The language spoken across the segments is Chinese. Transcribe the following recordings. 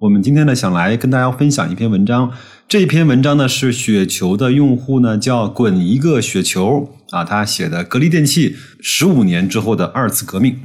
我们今天呢想来跟大家分享一篇文章，这篇文章呢是雪球的用户呢叫滚一个雪球啊，他写的格力电器十五年之后的二次革命。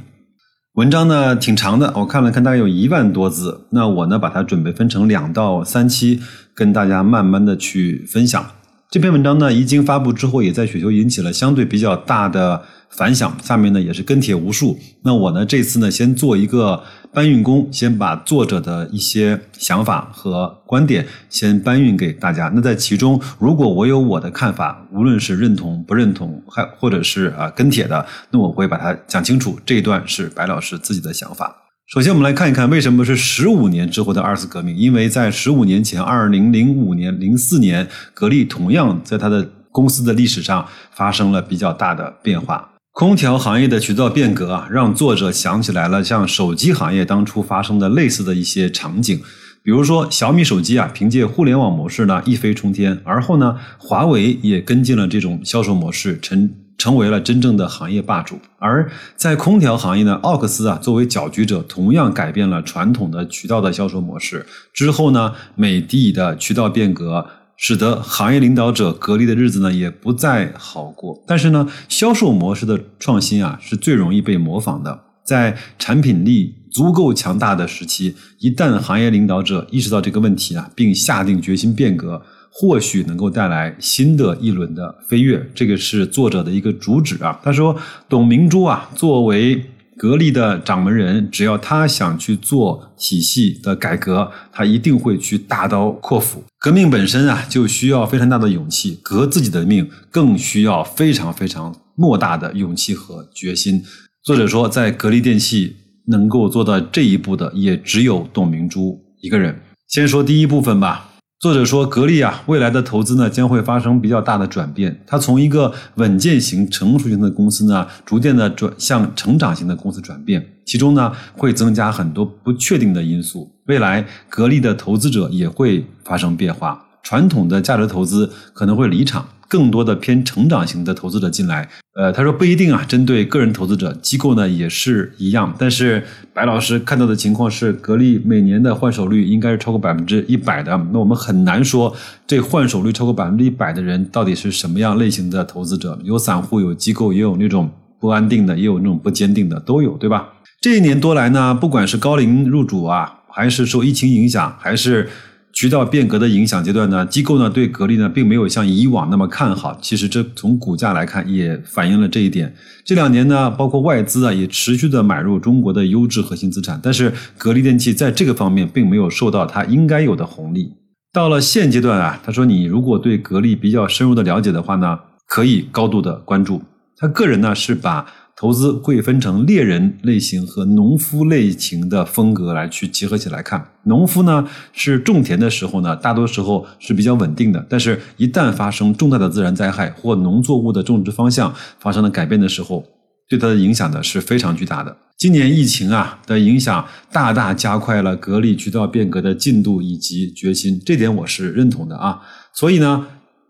文章呢挺长的，我看了看大概有一万多字，那我呢把它准备分成两到三期，跟大家慢慢的去分享。这篇文章呢一经发布之后，也在雪球引起了相对比较大的。反响，下面呢也是跟帖无数。那我呢这次呢先做一个搬运工，先把作者的一些想法和观点先搬运给大家。那在其中，如果我有我的看法，无论是认同不认同，还或者是啊跟帖的，那我会把它讲清楚。这一段是白老师自己的想法。首先，我们来看一看为什么是十五年之后的二次革命。因为在十五年前，二零零五年、零四年，格力同样在它的公司的历史上发生了比较大的变化。空调行业的渠道变革啊，让作者想起来了像手机行业当初发生的类似的一些场景，比如说小米手机啊，凭借互联网模式呢一飞冲天，而后呢，华为也跟进了这种销售模式，成成为了真正的行业霸主。而在空调行业呢，奥克斯啊作为搅局者，同样改变了传统的渠道的销售模式。之后呢，美的的渠道变革。使得行业领导者格力的日子呢也不再好过。但是呢，销售模式的创新啊是最容易被模仿的。在产品力足够强大的时期，一旦行业领导者意识到这个问题啊，并下定决心变革，或许能够带来新的一轮的飞跃。这个是作者的一个主旨啊。他说，董明珠啊，作为。格力的掌门人，只要他想去做体系的改革，他一定会去大刀阔斧。革命本身啊，就需要非常大的勇气，革自己的命更需要非常非常莫大的勇气和决心。作者说，在格力电器能够做到这一步的，也只有董明珠一个人。先说第一部分吧。作者说，格力啊，未来的投资呢将会发生比较大的转变。它从一个稳健型、成熟型的公司呢，逐渐的转向成长型的公司转变。其中呢，会增加很多不确定的因素。未来，格力的投资者也会发生变化。传统的价值投资可能会离场。更多的偏成长型的投资者进来，呃，他说不一定啊，针对个人投资者，机构呢也是一样。但是白老师看到的情况是，格力每年的换手率应该是超过百分之一百的。那我们很难说这换手率超过百分之一百的人到底是什么样类型的投资者？有散户，有机构，也有那种不安定的，也有那种不坚定的，都有，对吧？这一年多来呢，不管是高龄入主啊，还是受疫情影响，还是。渠道变革的影响阶段呢，机构呢对格力呢并没有像以往那么看好。其实这从股价来看也反映了这一点。这两年呢，包括外资啊也持续的买入中国的优质核心资产，但是格力电器在这个方面并没有受到它应该有的红利。到了现阶段啊，他说你如果对格力比较深入的了解的话呢，可以高度的关注。他个人呢是把。投资会分成猎人类型和农夫类型的风格来去结合起来看。农夫呢是种田的时候呢，大多时候是比较稳定的，但是一旦发生重大的自然灾害或农作物的种植方向发生了改变的时候，对它的影响呢是非常巨大的。今年疫情啊的影响大大加快了格力渠道变革的进度以及决心，这点我是认同的啊。所以呢。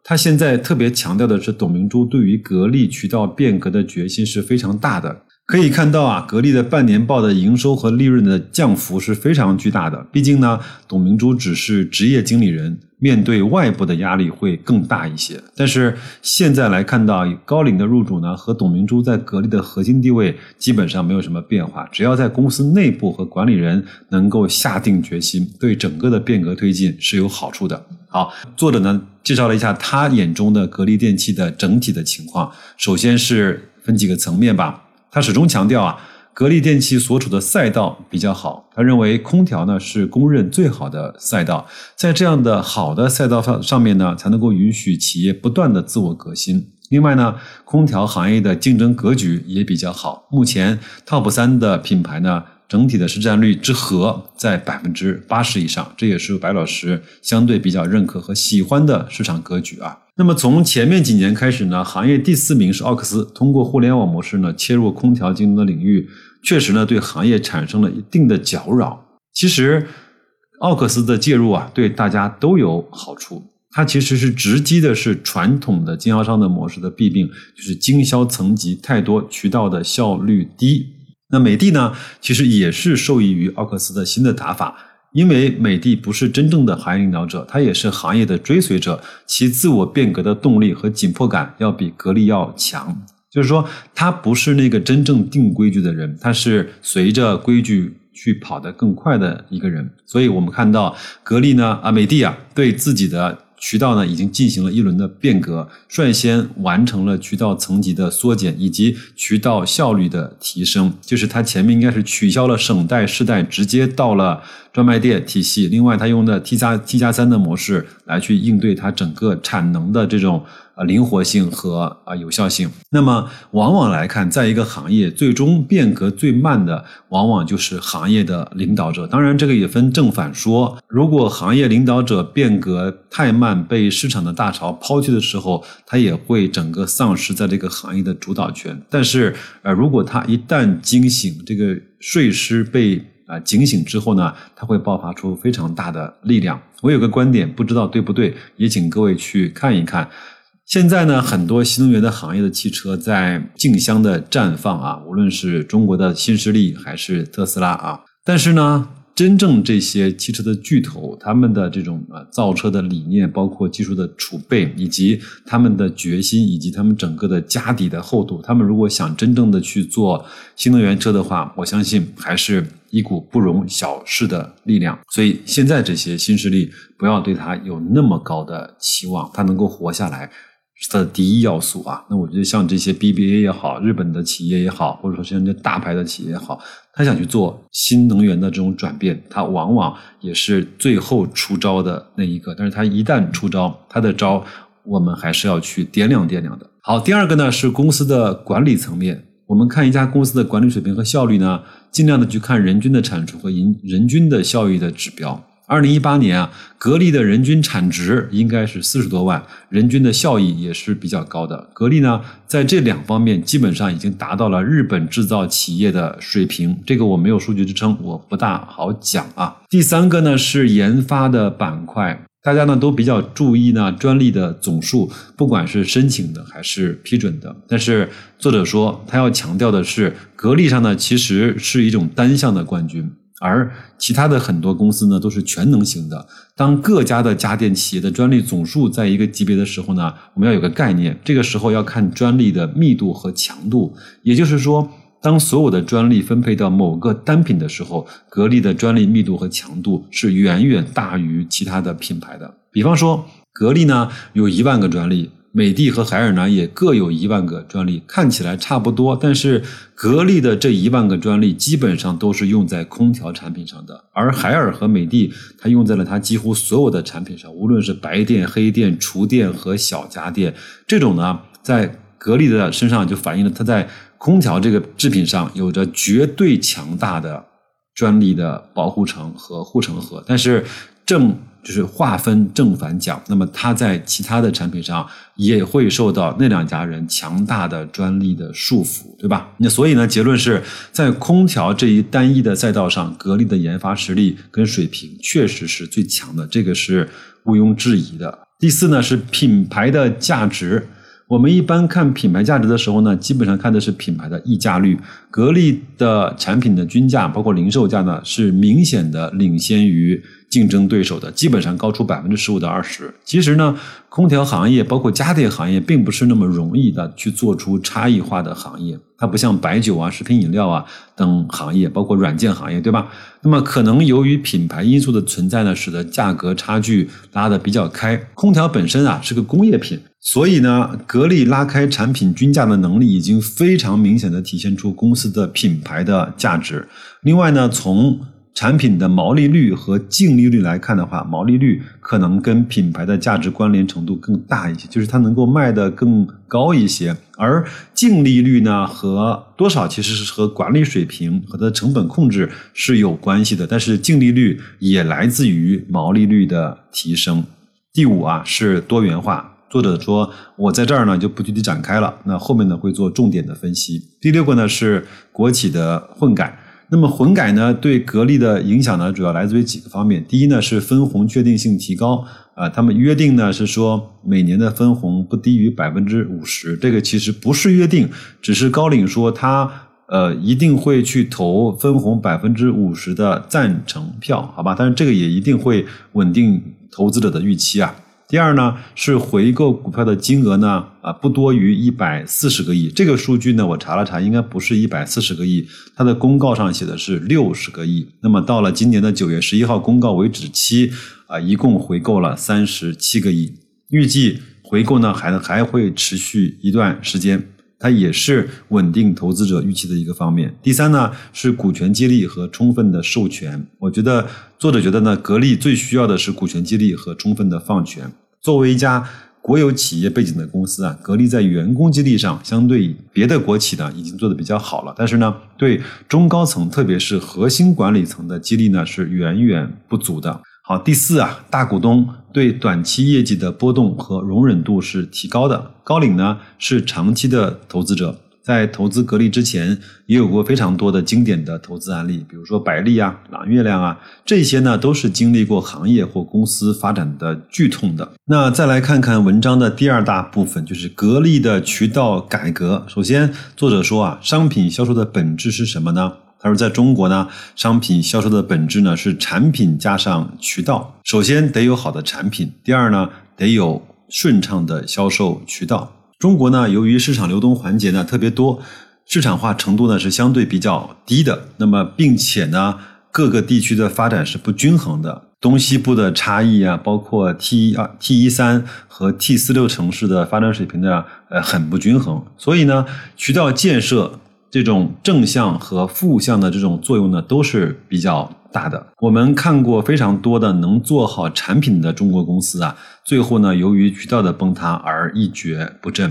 他现在特别强调的是，董明珠对于格力渠道变革的决心是非常大的。可以看到啊，格力的半年报的营收和利润的降幅是非常巨大的。毕竟呢，董明珠只是职业经理人，面对外部的压力会更大一些。但是现在来看到高龄的入主呢，和董明珠在格力的核心地位基本上没有什么变化。只要在公司内部和管理人能够下定决心，对整个的变革推进是有好处的。好，作者呢介绍了一下他眼中的格力电器的整体的情况。首先是分几个层面吧。他始终强调啊，格力电器所处的赛道比较好。他认为空调呢是公认最好的赛道，在这样的好的赛道上上面呢，才能够允许企业不断的自我革新。另外呢，空调行业的竞争格局也比较好。目前 TOP 三的品牌呢，整体的市占率之和在百分之八十以上，这也是白老师相对比较认可和喜欢的市场格局啊。那么从前面几年开始呢，行业第四名是奥克斯，通过互联网模式呢切入空调竞争的领域，确实呢对行业产生了一定的搅扰。其实奥克斯的介入啊，对大家都有好处。它其实是直击的是传统的经销商的模式的弊病，就是经销层级太多，渠道的效率低。那美的呢，其实也是受益于奥克斯的新的打法，因为美的不是真正的行业领导者，它也是行业的追随者，其自我变革的动力和紧迫感要比格力要强。就是说，他不是那个真正定规矩的人，他是随着规矩去跑得更快的一个人。所以我们看到格力呢，啊，美的啊，对自己的。渠道呢已经进行了一轮的变革，率先完成了渠道层级的缩减以及渠道效率的提升。就是它前面应该是取消了省代市代，直接到了专卖店体系。另外，它用的 T 加 T 加三的模式来去应对它整个产能的这种。啊，灵活性和啊有效性。那么，往往来看，在一个行业最终变革最慢的，往往就是行业的领导者。当然，这个也分正反说。如果行业领导者变革太慢，被市场的大潮抛弃的时候，他也会整个丧失在这个行业的主导权。但是，呃，如果他一旦惊醒，这个睡狮被啊警醒之后呢，它会爆发出非常大的力量。我有个观点，不知道对不对，也请各位去看一看。现在呢，很多新能源的行业的汽车在竞相的绽放啊，无论是中国的新势力还是特斯拉啊。但是呢，真正这些汽车的巨头，他们的这种啊造车的理念，包括技术的储备，以及他们的决心，以及他们整个的家底的厚度，他们如果想真正的去做新能源车的话，我相信还是一股不容小视的力量。所以现在这些新势力，不要对它有那么高的期望，它能够活下来。是它的第一要素啊，那我觉得像这些 BBA 也好，日本的企业也好，或者说像这大牌的企业也好，他想去做新能源的这种转变，他往往也是最后出招的那一个。但是他一旦出招，他的招我们还是要去掂量掂量的。好，第二个呢是公司的管理层面，我们看一家公司的管理水平和效率呢，尽量的去看人均的产出和人人均的效益的指标。二零一八年啊，格力的人均产值应该是四十多万，人均的效益也是比较高的。格力呢，在这两方面基本上已经达到了日本制造企业的水平。这个我没有数据支撑，我不大好讲啊。第三个呢是研发的板块，大家呢都比较注意呢专利的总数，不管是申请的还是批准的。但是作者说他要强调的是，格力上呢其实是一种单项的冠军。而其他的很多公司呢，都是全能型的。当各家的家电企业的专利总数在一个级别的时候呢，我们要有个概念，这个时候要看专利的密度和强度。也就是说，当所有的专利分配到某个单品的时候，格力的专利密度和强度是远远大于其他的品牌的。比方说，格力呢有一万个专利。美的和海尔呢也各有一万个专利，看起来差不多，但是格力的这一万个专利基本上都是用在空调产品上的，而海尔和美的它用在了它几乎所有的产品上，无论是白电、黑电、厨电和小家电，这种呢，在格力的身上就反映了它在空调这个制品上有着绝对强大的专利的保护层和护城河，但是正。就是划分正反讲，那么它在其他的产品上也会受到那两家人强大的专利的束缚，对吧？那所以呢，结论是在空调这一单一的赛道上，格力的研发实力跟水平确实是最强的，这个是毋庸置疑的。第四呢是品牌的价值，我们一般看品牌价值的时候呢，基本上看的是品牌的溢价率。格力的产品的均价包括零售价呢，是明显的领先于。竞争对手的基本上高出百分之十五到二十。其实呢，空调行业包括家电行业，并不是那么容易的去做出差异化的行业。它不像白酒啊、食品饮料啊等行业，包括软件行业，对吧？那么可能由于品牌因素的存在呢，使得价格差距拉得比较开。空调本身啊是个工业品，所以呢，格力拉开产品均价的能力，已经非常明显的体现出公司的品牌的价值。另外呢，从产品的毛利率和净利率来看的话，毛利率可能跟品牌的价值关联程度更大一些，就是它能够卖得更高一些。而净利率呢，和多少其实是和管理水平和它的成本控制是有关系的。但是净利率也来自于毛利率的提升。第五啊是多元化。作者说，我在这儿呢就不具体展开了，那后面呢会做重点的分析。第六个呢是国企的混改。那么混改呢，对格力的影响呢，主要来自于几个方面。第一呢，是分红确定性提高啊，他们约定呢是说每年的分红不低于百分之五十。这个其实不是约定，只是高瓴说他呃一定会去投分红百分之五十的赞成票，好吧？但是这个也一定会稳定投资者的预期啊。第二呢，是回购股票的金额呢，啊不多于一百四十个亿。这个数据呢，我查了查，应该不是一百四十个亿，它的公告上写的是六十个亿。那么到了今年的九月十一号公告为止期，啊，一共回购了三十七个亿，预计回购呢还还会持续一段时间。它也是稳定投资者预期的一个方面。第三呢，是股权激励和充分的授权。我觉得作者觉得呢，格力最需要的是股权激励和充分的放权。作为一家国有企业背景的公司啊，格力在员工激励上相对别的国企呢已经做的比较好了。但是呢，对中高层，特别是核心管理层的激励呢是远远不足的。好，第四啊，大股东对短期业绩的波动和容忍度是提高的。高瓴呢是长期的投资者，在投资格力之前也有过非常多的经典的投资案例，比如说百利啊、朗月亮啊，这些呢都是经历过行业或公司发展的剧痛的。那再来看看文章的第二大部分，就是格力的渠道改革。首先，作者说啊，商品销售的本质是什么呢？他说，在中国呢，商品销售的本质呢是产品加上渠道。首先得有好的产品，第二呢得有顺畅的销售渠道。中国呢，由于市场流动环节呢特别多，市场化程度呢是相对比较低的。那么，并且呢，各个地区的发展是不均衡的，东西部的差异啊，包括 T 二、T 一三和 T 四六城市的发展水平呢，呃，很不均衡。所以呢，渠道建设。这种正向和负向的这种作用呢，都是比较大的。我们看过非常多的能做好产品的中国公司啊，最后呢，由于渠道的崩塌而一蹶不振。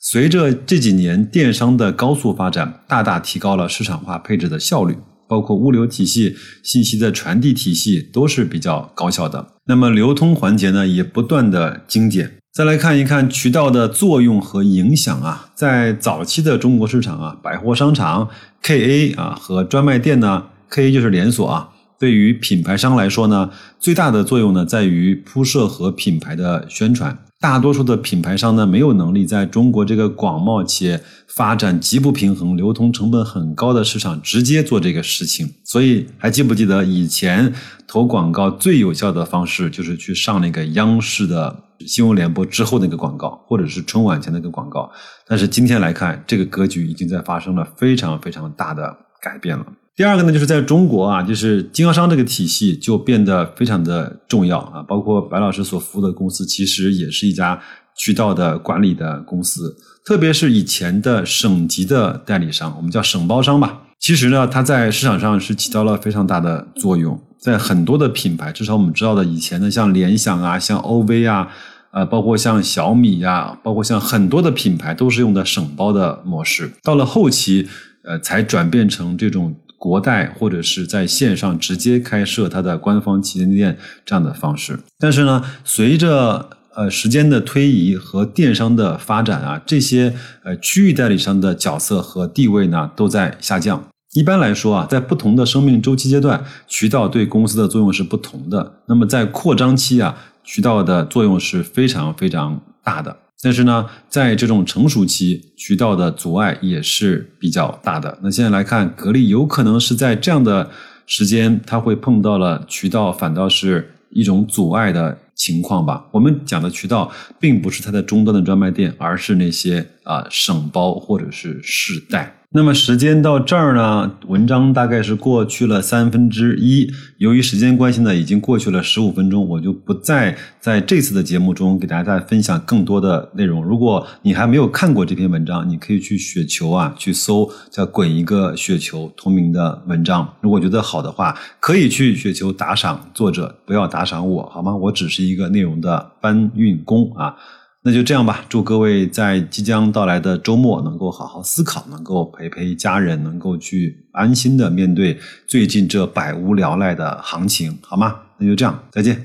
随着这几年电商的高速发展，大大提高了市场化配置的效率，包括物流体系、信息的传递体系都是比较高效的。那么流通环节呢，也不断的精简。再来看一看渠道的作用和影响啊，在早期的中国市场啊，百货商场 KA 啊和专卖店呢，KA 就是连锁啊，对于品牌商来说呢，最大的作用呢在于铺设和品牌的宣传。大多数的品牌商呢，没有能力在中国这个广袤且发展极不平衡、流通成本很高的市场直接做这个事情。所以，还记不记得以前投广告最有效的方式，就是去上那个央视的新闻联播之后那个广告，或者是春晚前那个广告。但是今天来看，这个格局已经在发生了非常非常大的改变了。第二个呢，就是在中国啊，就是经销商这个体系就变得非常的重要啊。包括白老师所服务的公司，其实也是一家渠道的管理的公司。特别是以前的省级的代理商，我们叫省包商吧。其实呢，它在市场上是起到了非常大的作用。在很多的品牌，至少我们知道的以前的，像联想啊，像 OV 啊，呃，包括像小米呀，包括像很多的品牌，都是用的省包的模式。到了后期，呃，才转变成这种。国代或者是在线上直接开设它的官方旗舰店这样的方式，但是呢，随着呃时间的推移和电商的发展啊，这些呃区域代理商的角色和地位呢都在下降。一般来说啊，在不同的生命周期阶段，渠道对公司的作用是不同的。那么在扩张期啊，渠道的作用是非常非常大的。但是呢，在这种成熟期，渠道的阻碍也是比较大的。那现在来看，格力有可能是在这样的时间，它会碰到了渠道反倒是一种阻碍的情况吧。我们讲的渠道，并不是它的终端的专卖店，而是那些啊省包或者是市代。那么时间到这儿呢，文章大概是过去了三分之一。由于时间关系呢，已经过去了十五分钟，我就不再在这次的节目中给大家再分享更多的内容。如果你还没有看过这篇文章，你可以去雪球啊去搜叫“滚一个雪球”同名的文章。如果觉得好的话，可以去雪球打赏作者，不要打赏我好吗？我只是一个内容的搬运工啊。那就这样吧，祝各位在即将到来的周末能够好好思考，能够陪陪家人，能够去安心的面对最近这百无聊赖的行情，好吗？那就这样，再见。